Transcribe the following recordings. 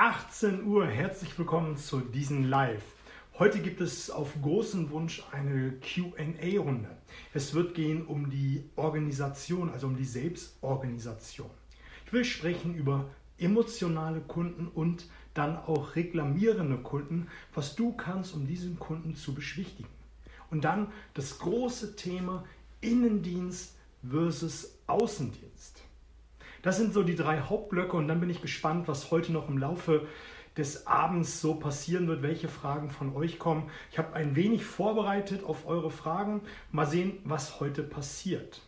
18 Uhr. Herzlich willkommen zu diesem Live. Heute gibt es auf großen Wunsch eine QA-Runde. Es wird gehen um die Organisation, also um die Selbstorganisation. Ich will sprechen über emotionale Kunden und dann auch reklamierende Kunden, was du kannst, um diesen Kunden zu beschwichtigen. Und dann das große Thema Innendienst versus Außendienst. Das sind so die drei Hauptblöcke und dann bin ich gespannt, was heute noch im Laufe des Abends so passieren wird, welche Fragen von euch kommen. Ich habe ein wenig vorbereitet auf eure Fragen. Mal sehen, was heute passiert.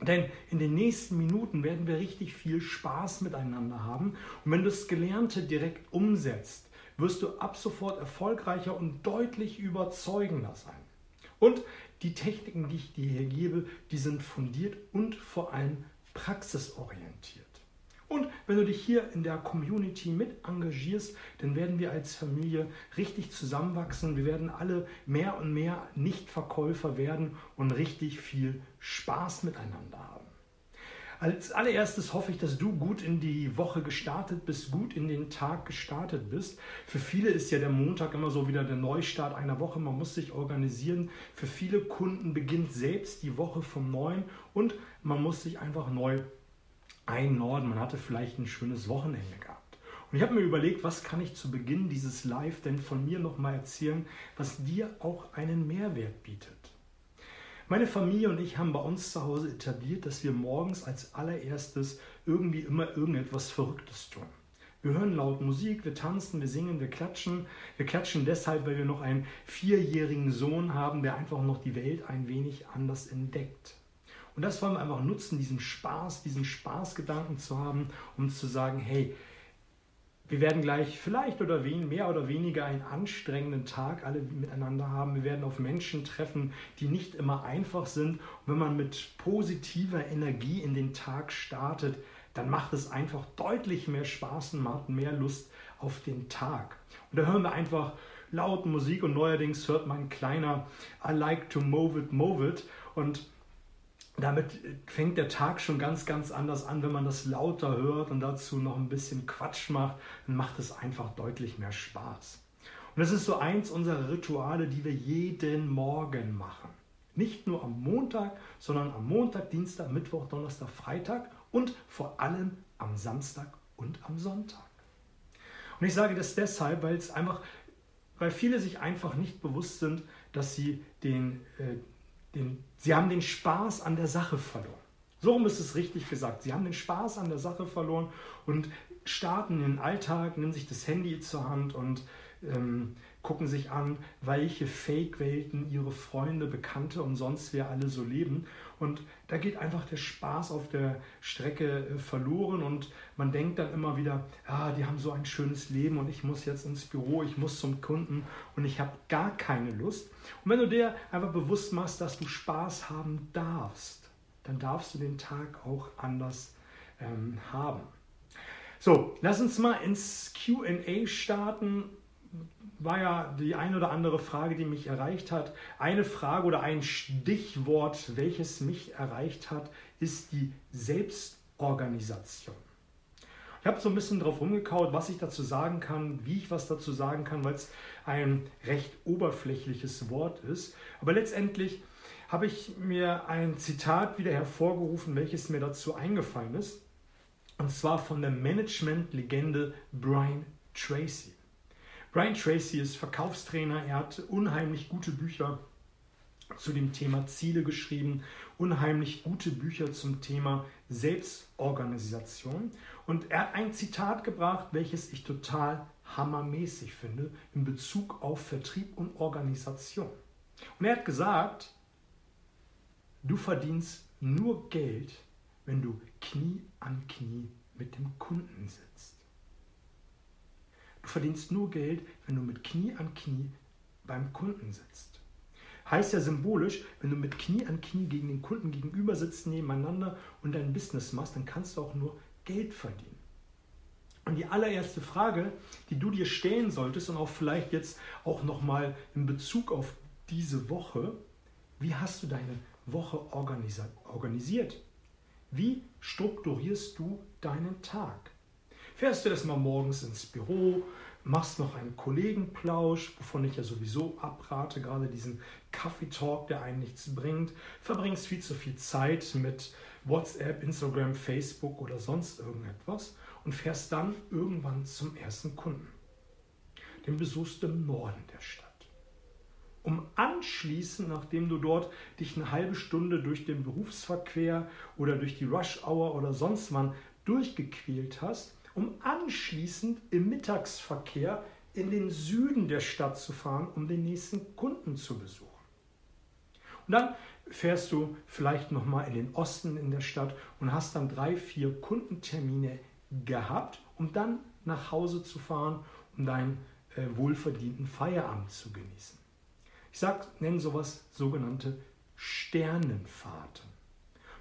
Denn in den nächsten Minuten werden wir richtig viel Spaß miteinander haben. Und wenn du das Gelernte direkt umsetzt, wirst du ab sofort erfolgreicher und deutlich überzeugender sein. Und die Techniken, die ich dir hier gebe, die sind fundiert und vor allem praxisorientiert. Und wenn du dich hier in der Community mit engagierst, dann werden wir als Familie richtig zusammenwachsen. Wir werden alle mehr und mehr Nichtverkäufer werden und richtig viel Spaß miteinander haben. Als allererstes hoffe ich, dass du gut in die Woche gestartet bist, gut in den Tag gestartet bist. Für viele ist ja der Montag immer so wieder der Neustart einer Woche. Man muss sich organisieren. Für viele Kunden beginnt selbst die Woche vom Neuen und man muss sich einfach neu einnorden. Man hatte vielleicht ein schönes Wochenende gehabt. Und ich habe mir überlegt, was kann ich zu Beginn dieses Live denn von mir nochmal erzählen, was dir auch einen Mehrwert bietet. Meine Familie und ich haben bei uns zu Hause etabliert, dass wir morgens als allererstes irgendwie immer irgendetwas Verrücktes tun. Wir hören laut Musik, wir tanzen, wir singen, wir klatschen. Wir klatschen deshalb, weil wir noch einen vierjährigen Sohn haben, der einfach noch die Welt ein wenig anders entdeckt. Und das wollen wir einfach nutzen, diesen Spaß, diesen Spaßgedanken zu haben, um zu sagen, hey, wir werden gleich vielleicht oder mehr oder weniger einen anstrengenden Tag alle miteinander haben. Wir werden auf Menschen treffen, die nicht immer einfach sind. Und wenn man mit positiver Energie in den Tag startet, dann macht es einfach deutlich mehr Spaß und man hat mehr Lust auf den Tag. Und da hören wir einfach laut Musik und neuerdings hört man kleiner I like to move it, move it. Und damit fängt der Tag schon ganz, ganz anders an, wenn man das lauter hört und dazu noch ein bisschen Quatsch macht, dann macht es einfach deutlich mehr Spaß. Und das ist so eins unserer Rituale, die wir jeden Morgen machen. Nicht nur am Montag, sondern am Montag, Dienstag, Mittwoch, Donnerstag, Freitag und vor allem am Samstag und am Sonntag. Und ich sage das deshalb, weil es einfach, weil viele sich einfach nicht bewusst sind, dass sie den, äh, den, sie haben den Spaß an der Sache verloren. So ist es richtig gesagt. Sie haben den Spaß an der Sache verloren und starten den Alltag, nehmen sich das Handy zur Hand und ähm, gucken sich an, welche Fake-Welten ihre Freunde, Bekannte und sonst wer alle so leben. Und da geht einfach der Spaß auf der Strecke äh, verloren und man denkt dann immer wieder, ah, die haben so ein schönes Leben und ich muss jetzt ins Büro, ich muss zum Kunden und ich habe gar keine Lust. Und wenn du dir einfach bewusst machst, dass du Spaß haben darfst, dann darfst du den Tag auch anders ähm, haben. So, lass uns mal ins QA starten war ja die ein oder andere Frage, die mich erreicht hat. Eine Frage oder ein Stichwort, welches mich erreicht hat, ist die Selbstorganisation. Ich habe so ein bisschen drauf rumgekaut, was ich dazu sagen kann, wie ich was dazu sagen kann, weil es ein recht oberflächliches Wort ist. Aber letztendlich habe ich mir ein Zitat wieder hervorgerufen, welches mir dazu eingefallen ist. Und zwar von der Management-Legende Brian Tracy. Brian Tracy ist Verkaufstrainer, er hat unheimlich gute Bücher zu dem Thema Ziele geschrieben, unheimlich gute Bücher zum Thema Selbstorganisation. Und er hat ein Zitat gebracht, welches ich total hammermäßig finde in Bezug auf Vertrieb und Organisation. Und er hat gesagt, du verdienst nur Geld, wenn du Knie an Knie mit dem Kunden sitzt. Du verdienst nur Geld, wenn du mit Knie an Knie beim Kunden sitzt. Heißt ja symbolisch, wenn du mit Knie an Knie gegen den Kunden gegenüber sitzt, nebeneinander und dein Business machst, dann kannst du auch nur Geld verdienen. Und die allererste Frage, die du dir stellen solltest und auch vielleicht jetzt auch nochmal in Bezug auf diese Woche, wie hast du deine Woche organisiert? Wie strukturierst du deinen Tag? Fährst du erstmal morgens ins Büro, machst noch einen Kollegenplausch, wovon ich ja sowieso abrate, gerade diesen Kaffeetalk, der einen nichts bringt, verbringst viel zu viel Zeit mit WhatsApp, Instagram, Facebook oder sonst irgendetwas und fährst dann irgendwann zum ersten Kunden. Den besuchst du im Norden der Stadt. Um anschließend, nachdem du dort dich eine halbe Stunde durch den Berufsverkehr oder durch die Rush Hour oder sonst wann durchgequält hast, um anschließend im Mittagsverkehr in den Süden der Stadt zu fahren, um den nächsten Kunden zu besuchen. Und dann fährst du vielleicht nochmal in den Osten in der Stadt und hast dann drei, vier Kundentermine gehabt, um dann nach Hause zu fahren, um deinen äh, wohlverdienten Feierabend zu genießen. Ich sag, nenne sowas sogenannte Sternenfahrten.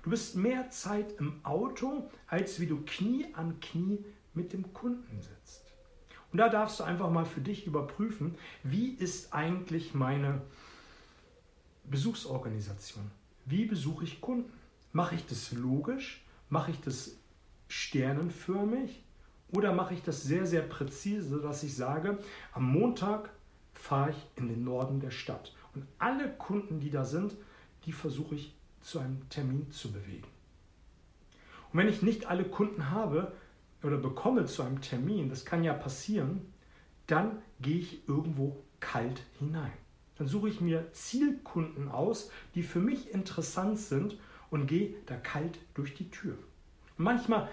Du bist mehr Zeit im Auto, als wie du Knie an Knie mit dem Kunden sitzt. Und da darfst du einfach mal für dich überprüfen, wie ist eigentlich meine Besuchsorganisation? Wie besuche ich Kunden? Mache ich das logisch? Mache ich das sternenförmig? Oder mache ich das sehr, sehr präzise, dass ich sage, am Montag fahre ich in den Norden der Stadt. Und alle Kunden, die da sind, die versuche ich zu einem Termin zu bewegen. Und wenn ich nicht alle Kunden habe oder bekomme zu einem Termin, das kann ja passieren, dann gehe ich irgendwo kalt hinein. Dann suche ich mir Zielkunden aus, die für mich interessant sind und gehe da kalt durch die Tür. Manchmal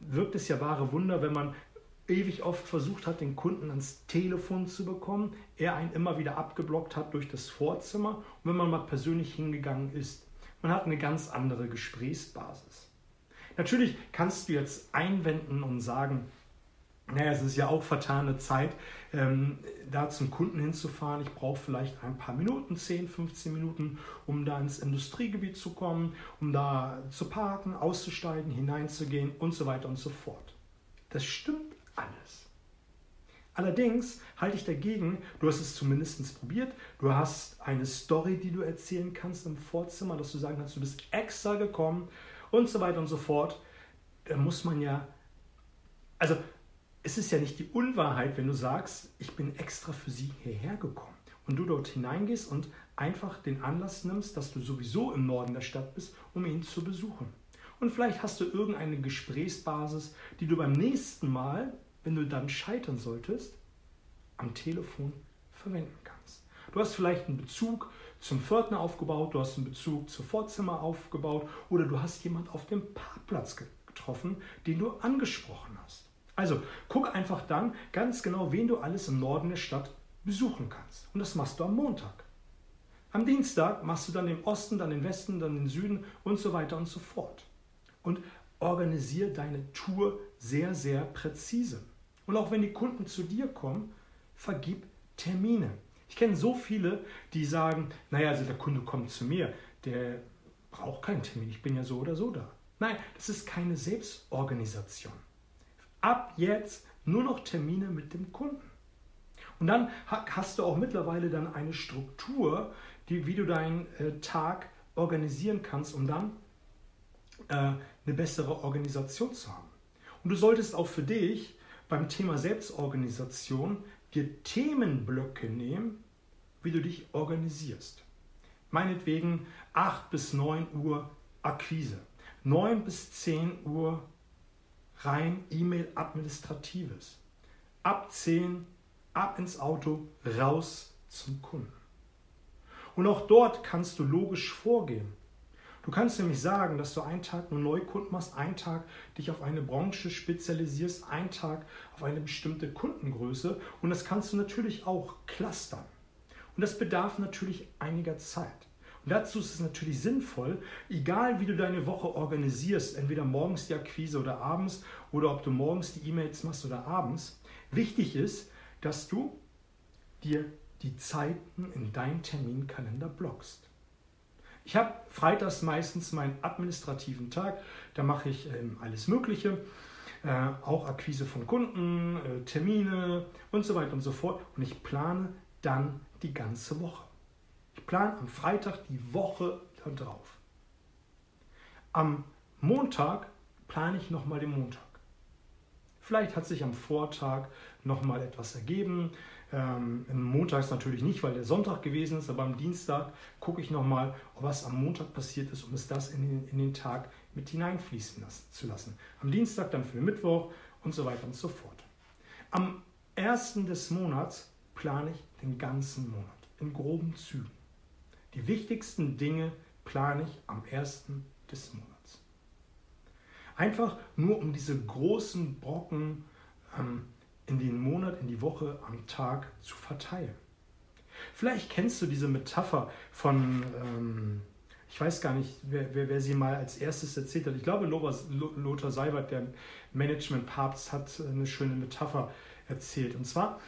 wirkt es ja wahre Wunder, wenn man ewig oft versucht hat, den Kunden ans Telefon zu bekommen, er einen immer wieder abgeblockt hat durch das Vorzimmer und wenn man mal persönlich hingegangen ist, man hat eine ganz andere Gesprächsbasis. Natürlich kannst du jetzt einwenden und sagen, naja, es ist ja auch vertane Zeit, ähm, da zum Kunden hinzufahren. Ich brauche vielleicht ein paar Minuten, 10, 15 Minuten, um da ins Industriegebiet zu kommen, um da zu parken, auszusteigen, hineinzugehen und so weiter und so fort. Das stimmt alles. Allerdings halte ich dagegen, du hast es zumindest probiert, du hast eine Story, die du erzählen kannst im Vorzimmer, dass du sagen kannst, du bist extra gekommen und so weiter und so fort. Da muss man ja, also es ist ja nicht die Unwahrheit, wenn du sagst, ich bin extra für sie hierher gekommen und du dort hineingehst und einfach den Anlass nimmst, dass du sowieso im Norden der Stadt bist, um ihn zu besuchen. Und vielleicht hast du irgendeine Gesprächsbasis, die du beim nächsten Mal, wenn du dann scheitern solltest, am Telefon verwenden kannst. Du hast vielleicht einen Bezug zum Pförtner aufgebaut, du hast einen Bezug zum Vorzimmer aufgebaut oder du hast jemand auf dem Parkplatz getroffen, den du angesprochen hast. Also guck einfach dann ganz genau, wen du alles im Norden der Stadt besuchen kannst. Und das machst du am Montag. Am Dienstag machst du dann den Osten, dann den Westen, dann den Süden und so weiter und so fort. Und organisiere deine Tour sehr, sehr präzise. Und auch wenn die Kunden zu dir kommen, vergib Termine. Ich kenne so viele, die sagen, naja, also der Kunde kommt zu mir, der braucht keinen Termin, ich bin ja so oder so da. Nein, das ist keine Selbstorganisation ab jetzt nur noch Termine mit dem Kunden. Und dann hast du auch mittlerweile dann eine Struktur, die, wie du deinen äh, Tag organisieren kannst, um dann äh, eine bessere Organisation zu haben. Und du solltest auch für dich beim Thema Selbstorganisation dir Themenblöcke nehmen, wie du dich organisierst. Meinetwegen 8 bis 9 Uhr Akquise, 9 bis 10 Uhr rein E-Mail-Administratives. Ab 10, ab ins Auto, raus zum Kunden. Und auch dort kannst du logisch vorgehen. Du kannst nämlich sagen, dass du einen Tag nur Neukunden machst, einen Tag dich auf eine Branche spezialisierst, einen Tag auf eine bestimmte Kundengröße und das kannst du natürlich auch clustern. Und das bedarf natürlich einiger Zeit. Und dazu ist es natürlich sinnvoll, egal wie du deine Woche organisierst, entweder morgens die Akquise oder abends oder ob du morgens die E-Mails machst oder abends, wichtig ist, dass du dir die Zeiten in deinen Terminkalender blockst. Ich habe freitags meistens meinen administrativen Tag, da mache ich ähm, alles Mögliche, äh, auch Akquise von Kunden, äh, Termine und so weiter und so fort. Und ich plane dann die ganze Woche. Ich plane am Freitag die Woche darauf. Am Montag plane ich nochmal den Montag. Vielleicht hat sich am Vortag nochmal etwas ergeben. Ähm, Montags natürlich nicht, weil der Sonntag gewesen ist, aber am Dienstag gucke ich nochmal, was am Montag passiert ist, um es das in den, in den Tag mit hineinfließen lassen, zu lassen. Am Dienstag dann für Mittwoch und so weiter und so fort. Am ersten des Monats plane ich den ganzen Monat in groben Zügen. Die wichtigsten Dinge plane ich am ersten des Monats. Einfach nur um diese großen Brocken ähm, in den Monat, in die Woche, am Tag zu verteilen. Vielleicht kennst du diese Metapher von, ähm, ich weiß gar nicht, wer, wer, wer, sie mal als erstes erzählt hat. Ich glaube, Lothar Seibert, der Management-Papst, hat eine schöne Metapher erzählt. Und zwar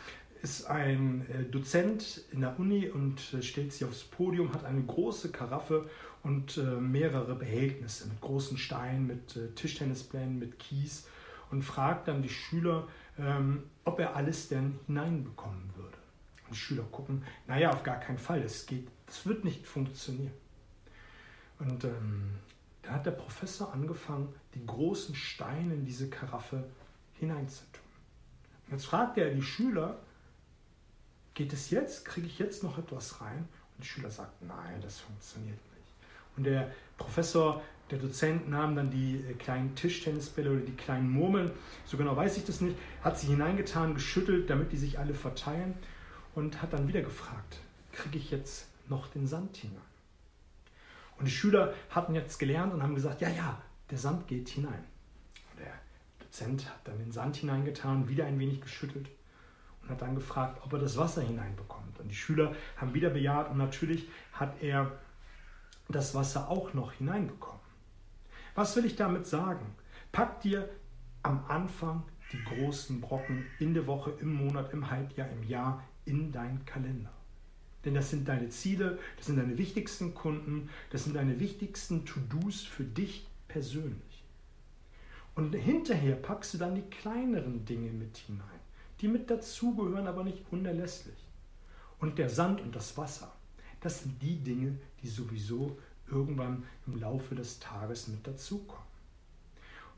ist ein äh, Dozent in der Uni und äh, stellt sich aufs Podium, hat eine große Karaffe und äh, mehrere Behältnisse mit großen Steinen, mit Tischtennisplänen, mit Kies und fragt dann die Schüler, ähm, ob er alles denn hineinbekommen würde. Und die Schüler gucken, naja, auf gar keinen Fall, das geht, das wird nicht funktionieren. Und ähm, da hat der Professor angefangen, die großen Steine in diese Karaffe hineinzutun. Und jetzt fragt er die Schüler, geht es jetzt, kriege ich jetzt noch etwas rein? Und die Schüler sagten, nein, das funktioniert nicht. Und der Professor der Dozent nahm dann die äh, kleinen Tischtennisbälle oder die kleinen Murmeln, so genau weiß ich das nicht, hat sie hineingetan, geschüttelt, damit die sich alle verteilen und hat dann wieder gefragt, kriege ich jetzt noch den Sand hinein? Und die Schüler hatten jetzt gelernt und haben gesagt, ja, ja, der Sand geht hinein. Und der Dozent hat dann den Sand hineingetan, wieder ein wenig geschüttelt und hat dann gefragt, ob er das Wasser hineinbekommt. Und die Schüler haben wieder bejaht und natürlich hat er das Wasser auch noch hineinbekommen. Was will ich damit sagen? Pack dir am Anfang die großen Brocken in der Woche, im Monat, im Halbjahr, im Jahr in deinen Kalender. Denn das sind deine Ziele, das sind deine wichtigsten Kunden, das sind deine wichtigsten To-Dos für dich persönlich. Und hinterher packst du dann die kleineren Dinge mit hinein, die mit dazugehören, aber nicht unerlässlich. Und der Sand und das Wasser, das sind die Dinge, die sowieso irgendwann im Laufe des Tages mit dazukommen.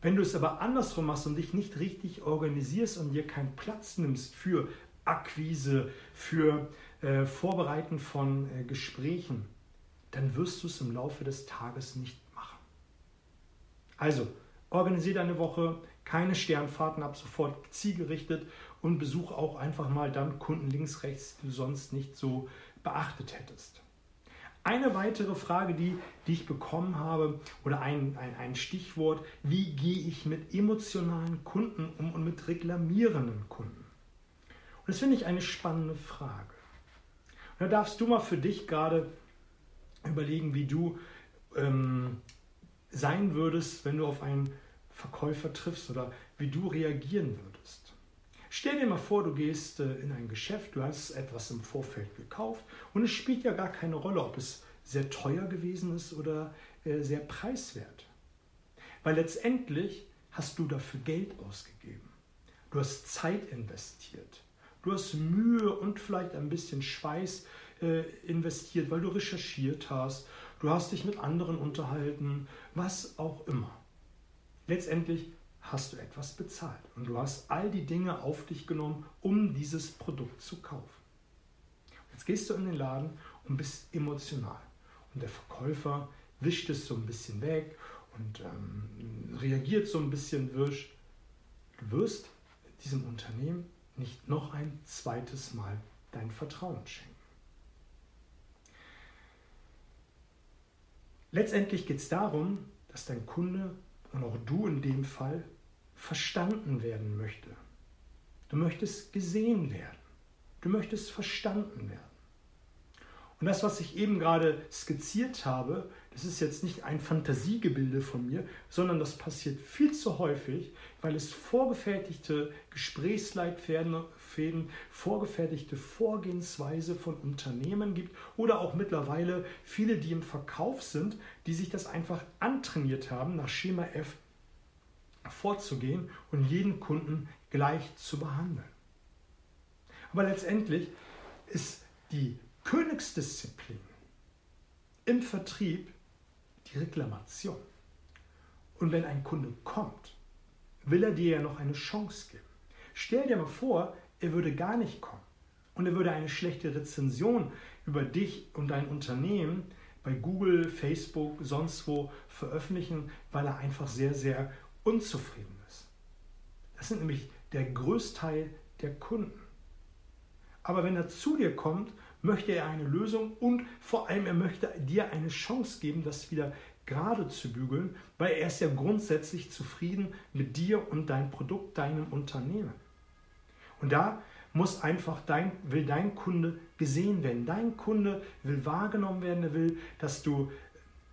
Wenn du es aber andersrum machst und dich nicht richtig organisierst und dir keinen Platz nimmst für Akquise, für äh, Vorbereiten von äh, Gesprächen, dann wirst du es im Laufe des Tages nicht machen. Also, organisiere deine Woche, keine Sternfahrten ab sofort zielgerichtet und besuch auch einfach mal dann Kunden links, rechts, die du sonst nicht so beachtet hättest. Eine weitere Frage, die, die ich bekommen habe, oder ein, ein, ein Stichwort, wie gehe ich mit emotionalen Kunden um und mit reklamierenden Kunden? Und das finde ich eine spannende Frage. Und da darfst du mal für dich gerade überlegen, wie du ähm, sein würdest, wenn du auf einen Verkäufer triffst oder wie du reagieren würdest. Stell dir mal vor, du gehst äh, in ein Geschäft, du hast etwas im Vorfeld gekauft und es spielt ja gar keine Rolle, ob es sehr teuer gewesen ist oder äh, sehr preiswert. Weil letztendlich hast du dafür Geld ausgegeben. Du hast Zeit investiert. Du hast Mühe und vielleicht ein bisschen Schweiß äh, investiert, weil du recherchiert hast. Du hast dich mit anderen unterhalten, was auch immer. Letztendlich hast du etwas bezahlt und du hast all die Dinge auf dich genommen, um dieses Produkt zu kaufen. Jetzt gehst du in den Laden und bist emotional und der Verkäufer wischt es so ein bisschen weg und ähm, reagiert so ein bisschen wirsch. Du wirst diesem Unternehmen nicht noch ein zweites Mal dein Vertrauen schenken. Letztendlich geht es darum, dass dein Kunde und auch du in dem Fall verstanden werden möchte. Du möchtest gesehen werden. Du möchtest verstanden werden. Und das, was ich eben gerade skizziert habe, das ist jetzt nicht ein Fantasiegebilde von mir, sondern das passiert viel zu häufig, weil es vorgefertigte Gesprächsleitfäden, vorgefertigte Vorgehensweise von Unternehmen gibt oder auch mittlerweile viele, die im Verkauf sind, die sich das einfach antrainiert haben, nach Schema F vorzugehen und jeden Kunden gleich zu behandeln. Aber letztendlich ist die Königsdisziplin im Vertrieb die Reklamation. Und wenn ein Kunde kommt, will er dir ja noch eine Chance geben. Stell dir mal vor, er würde gar nicht kommen und er würde eine schlechte Rezension über dich und dein Unternehmen bei Google, Facebook, sonst wo veröffentlichen, weil er einfach sehr, sehr unzufrieden ist. Das sind nämlich der Größteil der Kunden. Aber wenn er zu dir kommt, möchte er eine Lösung und vor allem er möchte dir eine Chance geben, das wieder gerade zu bügeln, weil er ist ja grundsätzlich zufrieden mit dir und dein Produkt, deinem Unternehmen. Und da muss einfach dein, will dein Kunde gesehen werden. Dein Kunde will wahrgenommen werden, er will, dass du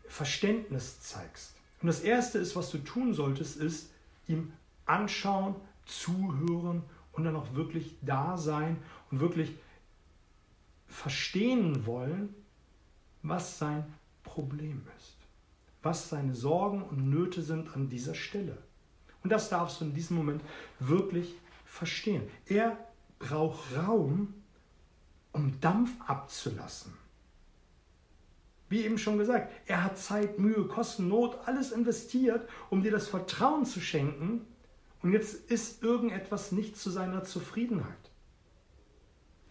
Verständnis zeigst. Und das Erste ist, was du tun solltest, ist ihm anschauen, zuhören und dann auch wirklich da sein und wirklich verstehen wollen, was sein Problem ist, was seine Sorgen und Nöte sind an dieser Stelle. Und das darfst du in diesem Moment wirklich verstehen. Er braucht Raum, um Dampf abzulassen. Wie eben schon gesagt, er hat Zeit, Mühe, Kosten, Not, alles investiert, um dir das Vertrauen zu schenken. Und jetzt ist irgendetwas nicht zu seiner Zufriedenheit.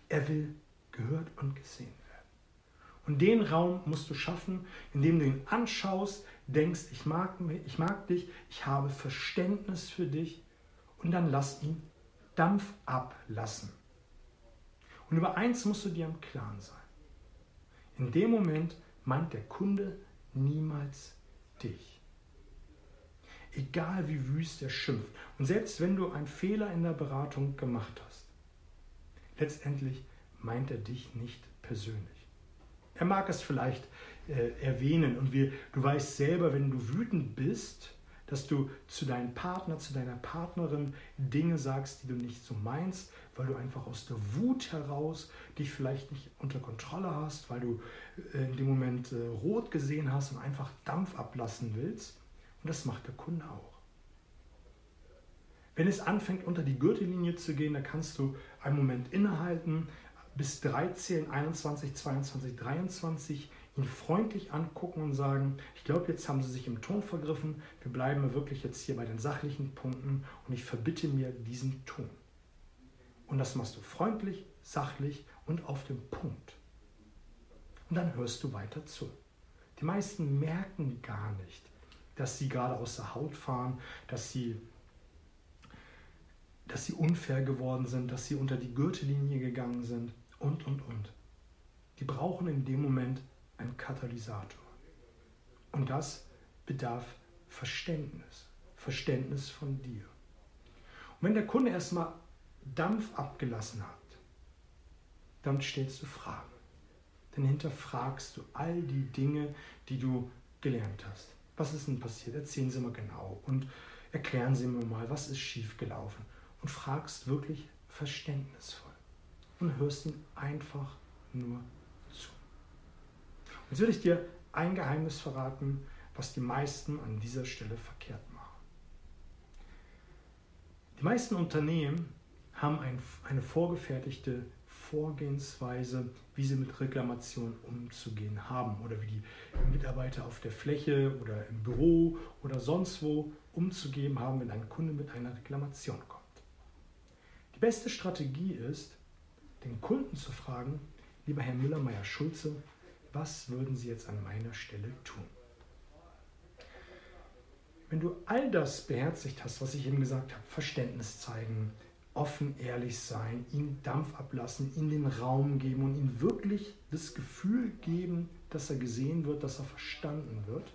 Er will gehört und gesehen werden. Und den Raum musst du schaffen, indem du ihn anschaust, denkst, ich mag, ich mag dich, ich habe Verständnis für dich und dann lass ihn Dampf ablassen. Und über eins musst du dir im Klaren sein. In dem Moment meint der Kunde niemals dich. Egal wie wüst er schimpft. Und selbst wenn du einen Fehler in der Beratung gemacht hast, letztendlich meint er dich nicht persönlich. Er mag es vielleicht äh, erwähnen und wir, du weißt selber, wenn du wütend bist, dass du zu deinem Partner, zu deiner Partnerin Dinge sagst, die du nicht so meinst, weil du einfach aus der Wut heraus dich vielleicht nicht unter Kontrolle hast, weil du äh, in dem Moment äh, rot gesehen hast und einfach Dampf ablassen willst. Und das macht der Kunde auch. Wenn es anfängt, unter die Gürtellinie zu gehen, dann kannst du einen Moment innehalten, bis 13, 21, 22, 23 ihn freundlich angucken und sagen, ich glaube, jetzt haben Sie sich im Ton vergriffen, wir bleiben wirklich jetzt hier bei den sachlichen Punkten und ich verbitte mir diesen Ton. Und das machst du freundlich, sachlich und auf dem Punkt. Und dann hörst du weiter zu. Die meisten merken gar nicht, dass sie gerade aus der Haut fahren, dass sie, dass sie unfair geworden sind, dass sie unter die Gürtellinie gegangen sind und, und, und. Die brauchen in dem Moment ein Katalysator. Und das bedarf Verständnis, Verständnis von dir. Und wenn der Kunde erstmal Dampf abgelassen hat, dann stellst du Fragen. Dann hinterfragst du all die Dinge, die du gelernt hast. Was ist denn passiert? Erzählen Sie mal genau und erklären Sie mir mal, was ist schiefgelaufen. Und fragst wirklich verständnisvoll und hörst ihn einfach nur Jetzt will ich dir ein Geheimnis verraten, was die meisten an dieser Stelle verkehrt machen. Die meisten Unternehmen haben ein, eine vorgefertigte Vorgehensweise, wie sie mit Reklamationen umzugehen haben oder wie die Mitarbeiter auf der Fläche oder im Büro oder sonst wo umzugehen haben, wenn ein Kunde mit einer Reklamation kommt. Die beste Strategie ist, den Kunden zu fragen, lieber Herr Müller-Meyer-Schulze, was würden Sie jetzt an meiner Stelle tun? Wenn du all das beherzigt hast, was ich eben gesagt habe, Verständnis zeigen, offen, ehrlich sein, ihm Dampf ablassen, ihm den Raum geben und ihm wirklich das Gefühl geben, dass er gesehen wird, dass er verstanden wird,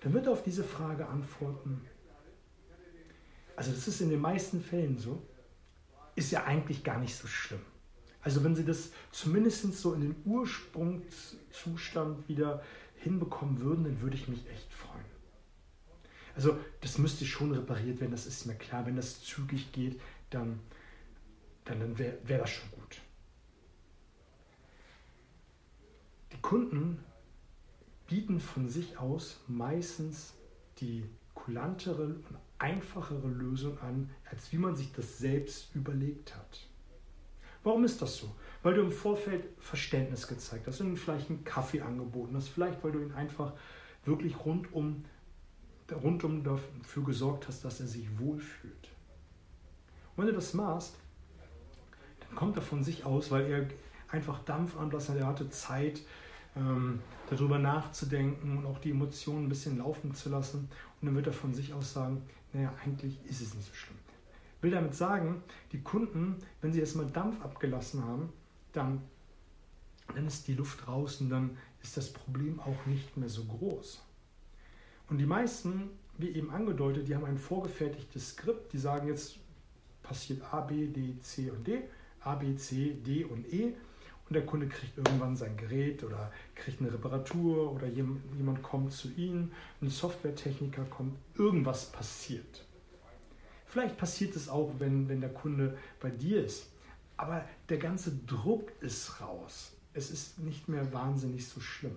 dann wird er auf diese Frage antworten. Also das ist in den meisten Fällen so, ist ja eigentlich gar nicht so schlimm. Also wenn sie das zumindest so in den Ursprungszustand wieder hinbekommen würden, dann würde ich mich echt freuen. Also das müsste schon repariert werden, das ist mir klar. Wenn das zügig geht, dann, dann, dann wäre wär das schon gut. Die Kunden bieten von sich aus meistens die kulantere und einfachere Lösung an, als wie man sich das selbst überlegt hat. Warum ist das so? Weil du im Vorfeld Verständnis gezeigt hast und vielleicht einen Kaffee angeboten hast, vielleicht weil du ihn einfach wirklich rundum rundum dafür gesorgt hast, dass er sich wohlfühlt. Und wenn du das machst, dann kommt er von sich aus, weil er einfach Dampf anlassen hat, er hatte Zeit, ähm, darüber nachzudenken und auch die Emotionen ein bisschen laufen zu lassen. Und dann wird er von sich aus sagen, naja, eigentlich ist es nicht so schlimm. Will damit sagen, die Kunden, wenn sie erstmal Dampf abgelassen haben, dann, dann ist die Luft raus und dann ist das Problem auch nicht mehr so groß. Und die meisten, wie eben angedeutet, die haben ein vorgefertigtes Skript, die sagen jetzt passiert A, B, D, C und D, A, B, C, D und E und der Kunde kriegt irgendwann sein Gerät oder kriegt eine Reparatur oder jemand kommt zu Ihnen, ein Softwaretechniker kommt, irgendwas passiert. Vielleicht passiert es auch, wenn, wenn der Kunde bei dir ist, aber der ganze Druck ist raus. Es ist nicht mehr wahnsinnig so schlimm.